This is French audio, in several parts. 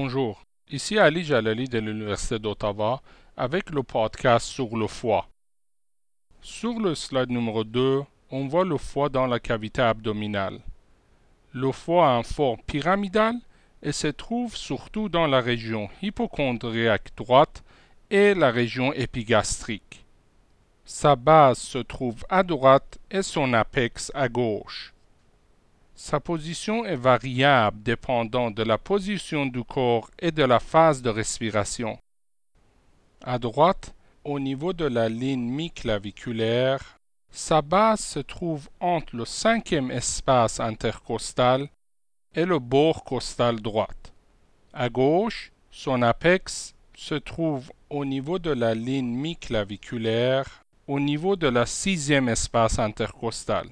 Bonjour, ici Ali Jalali de l'Université d'Ottawa avec le podcast sur le foie. Sur le slide numéro 2, on voit le foie dans la cavité abdominale. Le foie a une forme pyramidale et se trouve surtout dans la région hypochondriaque droite et la région épigastrique. Sa base se trouve à droite et son apex à gauche. Sa position est variable dépendant de la position du corps et de la phase de respiration. À droite, au niveau de la ligne mi-claviculaire, sa base se trouve entre le cinquième espace intercostal et le bord costal droite. À gauche, son apex se trouve au niveau de la ligne mi-claviculaire, au niveau de la sixième espace intercostal.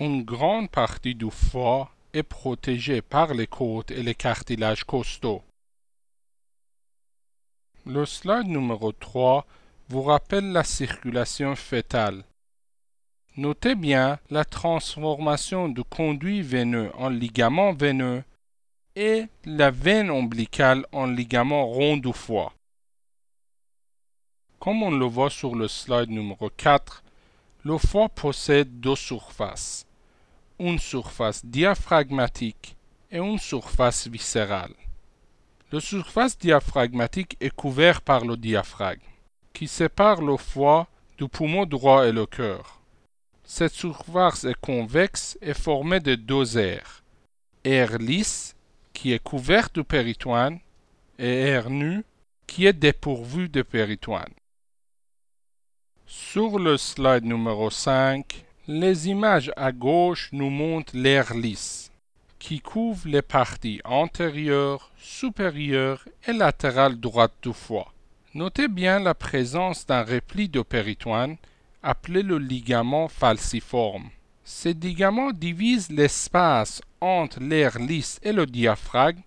Une grande partie du foie est protégée par les côtes et les cartilages costaux. Le slide numéro 3 vous rappelle la circulation fœtale. Notez bien la transformation du conduit veineux en ligament veineux et la veine ombilicale en ligament rond du foie. Comme on le voit sur le slide numéro 4, le foie possède deux surfaces, une surface diaphragmatique et une surface viscérale. La surface diaphragmatique est couverte par le diaphragme, qui sépare le foie du poumon droit et le cœur. Cette surface est convexe et formée de deux aires, air lisse, qui est couverte de péritoine, et air nu, qui est dépourvu de péritoine. Sur le slide numéro 5, les images à gauche nous montrent l'air lisse, qui couvre les parties antérieures, supérieures et latérales droites du foie. Notez bien la présence d'un repli de péritoine appelé le ligament falciforme. Ces ligaments divisent l'espace entre l'air lisse et le diaphragme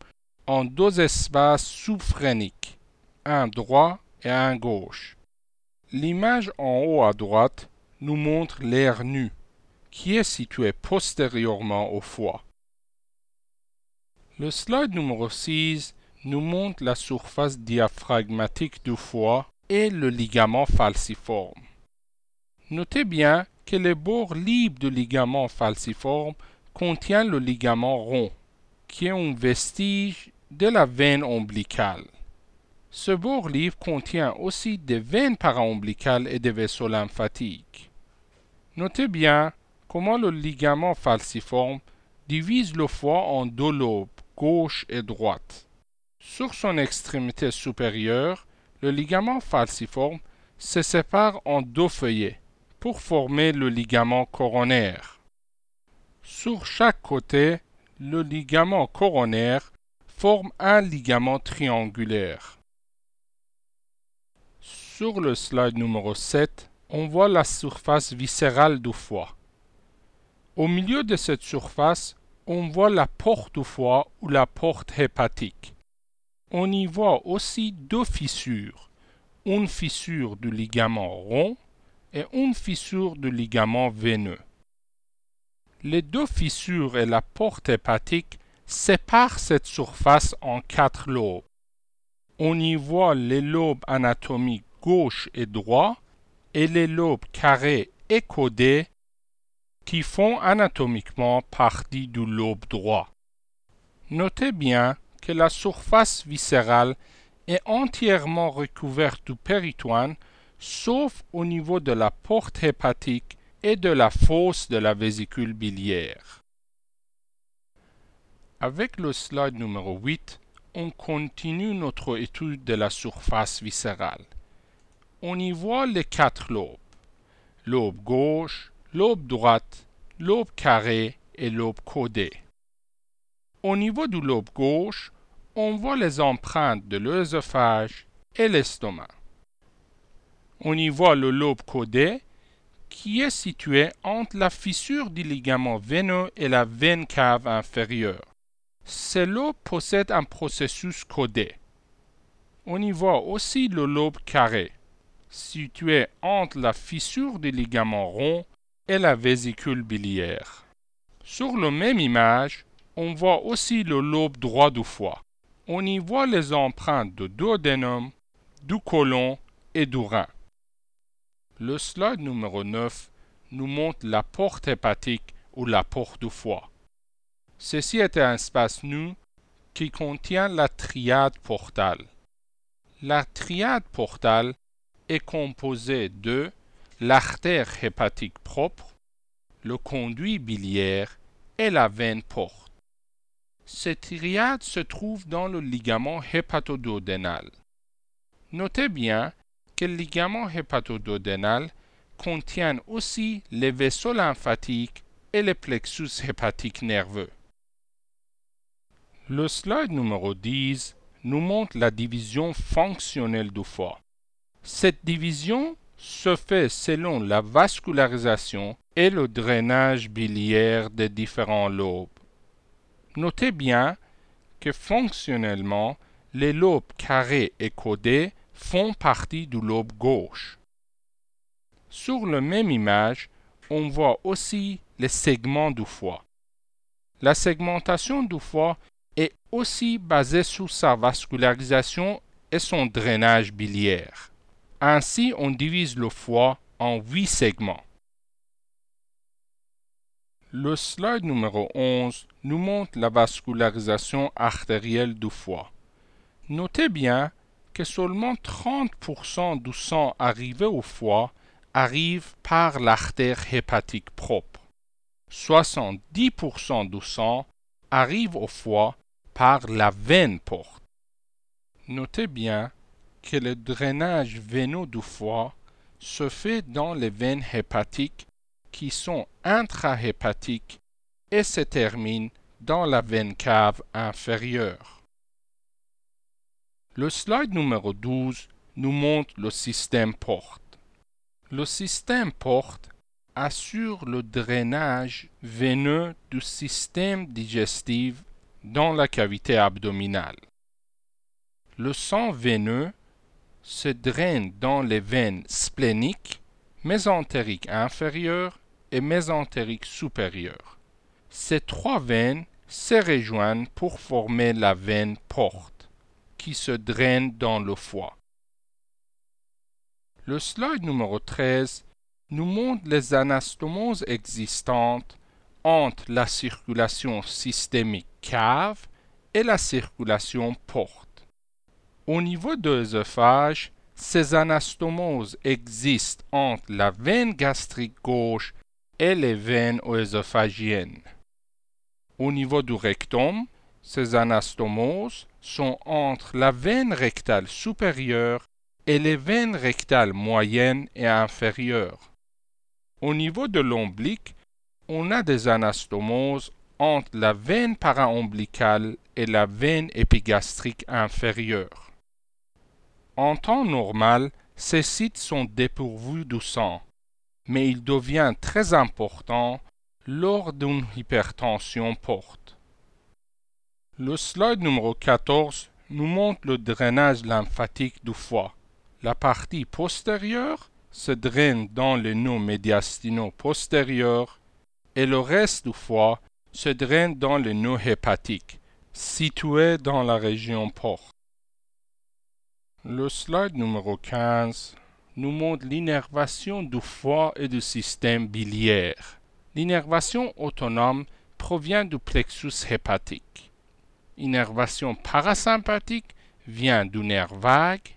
en deux espaces sous-phréniques, un droit et un gauche. L'image en haut à droite nous montre l'air nu, qui est situé postérieurement au foie. Le slide numéro 6 nous montre la surface diaphragmatique du foie et le ligament falciforme. Notez bien que le bord libre du ligament falciforme contient le ligament rond, qui est un vestige de la veine ombilicale. Ce bord libre contient aussi des veines paraombilicales et des vaisseaux lymphatiques. Notez bien comment le ligament falciforme divise le foie en deux lobes, gauche et droite. Sur son extrémité supérieure, le ligament falciforme se sépare en deux feuillets pour former le ligament coronaire. Sur chaque côté, le ligament coronaire forme un ligament triangulaire. Sur le slide numéro 7, on voit la surface viscérale du foie. Au milieu de cette surface, on voit la porte du foie ou la porte hépatique. On y voit aussi deux fissures, une fissure du ligament rond et une fissure du ligament veineux. Les deux fissures et la porte hépatique séparent cette surface en quatre lobes. On y voit les lobes anatomiques gauche et droit et les lobes carrés et codés qui font anatomiquement partie du lobe droit. Notez bien que la surface viscérale est entièrement recouverte du péritoine sauf au niveau de la porte hépatique et de la fosse de la vésicule biliaire. Avec le slide numéro 8, on continue notre étude de la surface viscérale on y voit les quatre lobes. Lobe gauche, lobe droite, lobe carré et lobe codé. Au niveau du lobe gauche, on voit les empreintes de l'œsophage et l'estomac. On y voit le lobe codé qui est situé entre la fissure du ligament veineux et la veine cave inférieure. Ce lobe possède un processus codé. On y voit aussi le lobe carré situé entre la fissure du ligament rond et la vésicule biliaire. Sur la même image, on voit aussi le lobe droit du foie. on y voit les empreintes du duodénum, du côlon et du rein. Le slide numéro 9 nous montre la porte hépatique ou la porte du foie. Ceci est un espace nu qui contient la triade portale. La triade portale est composée de l'artère hépatique propre, le conduit biliaire et la veine porte. Cette triade se trouve dans le ligament hépatoduodénal. Notez bien que le ligament hépatoduodénal contient aussi les vaisseaux lymphatiques et les plexus hépatique nerveux. Le slide numéro 10 nous montre la division fonctionnelle du foie. Cette division se fait selon la vascularisation et le drainage biliaire des différents lobes. Notez bien que fonctionnellement, les lobes carrés et codés font partie du lobe gauche. Sur la même image, on voit aussi les segments du foie. La segmentation du foie est aussi basée sur sa vascularisation et son drainage biliaire. Ainsi, on divise le foie en huit segments. Le slide numéro 11 nous montre la vascularisation artérielle du foie. Notez bien que seulement 30% du sang arrivé au foie arrive par l'artère hépatique propre. 70% du sang arrive au foie par la veine porte. Notez bien que le drainage veineux du foie se fait dans les veines hépatiques qui sont intrahépatiques et se terminent dans la veine cave inférieure. Le slide numéro 12 nous montre le système porte. Le système porte assure le drainage veineux du système digestif dans la cavité abdominale. Le sang veineux se draine dans les veines spléniques, mésentériques inférieures et mésentériques supérieures. Ces trois veines se rejoignent pour former la veine porte, qui se draine dans le foie. Le slide numéro 13 nous montre les anastomoses existantes entre la circulation systémique cave et la circulation porte. Au niveau de l'œsophage, ces anastomoses existent entre la veine gastrique gauche et les veines œsophagiennes. Au niveau du rectum, ces anastomoses sont entre la veine rectale supérieure et les veines rectales moyennes et inférieures. Au niveau de l'omblique, on a des anastomoses entre la veine paraombilicale et la veine épigastrique inférieure. En temps normal, ces sites sont dépourvus de sang, mais il devient très important lors d'une hypertension porte. Le slide numéro 14 nous montre le drainage lymphatique du foie. La partie postérieure se draine dans le nœud médiastinaux postérieur et le reste du foie se draine dans le nœud hépatique, situé dans la région porte. Le slide numéro 15 nous montre l'innervation du foie et du système biliaire. L'innervation autonome provient du plexus hépatique. L'innervation parasympathique vient du nerf vague.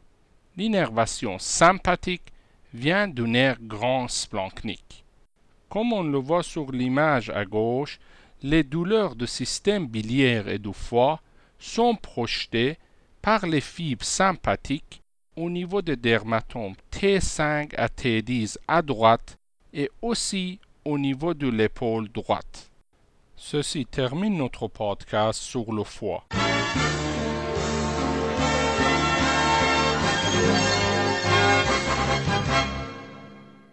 L'innervation sympathique vient du nerf grand splanchnique. Comme on le voit sur l'image à gauche, les douleurs du système biliaire et du foie sont projetées par les fibres sympathiques au niveau des dermatomes T5 à T10 à droite et aussi au niveau de l'épaule droite. Ceci termine notre podcast sur le foie.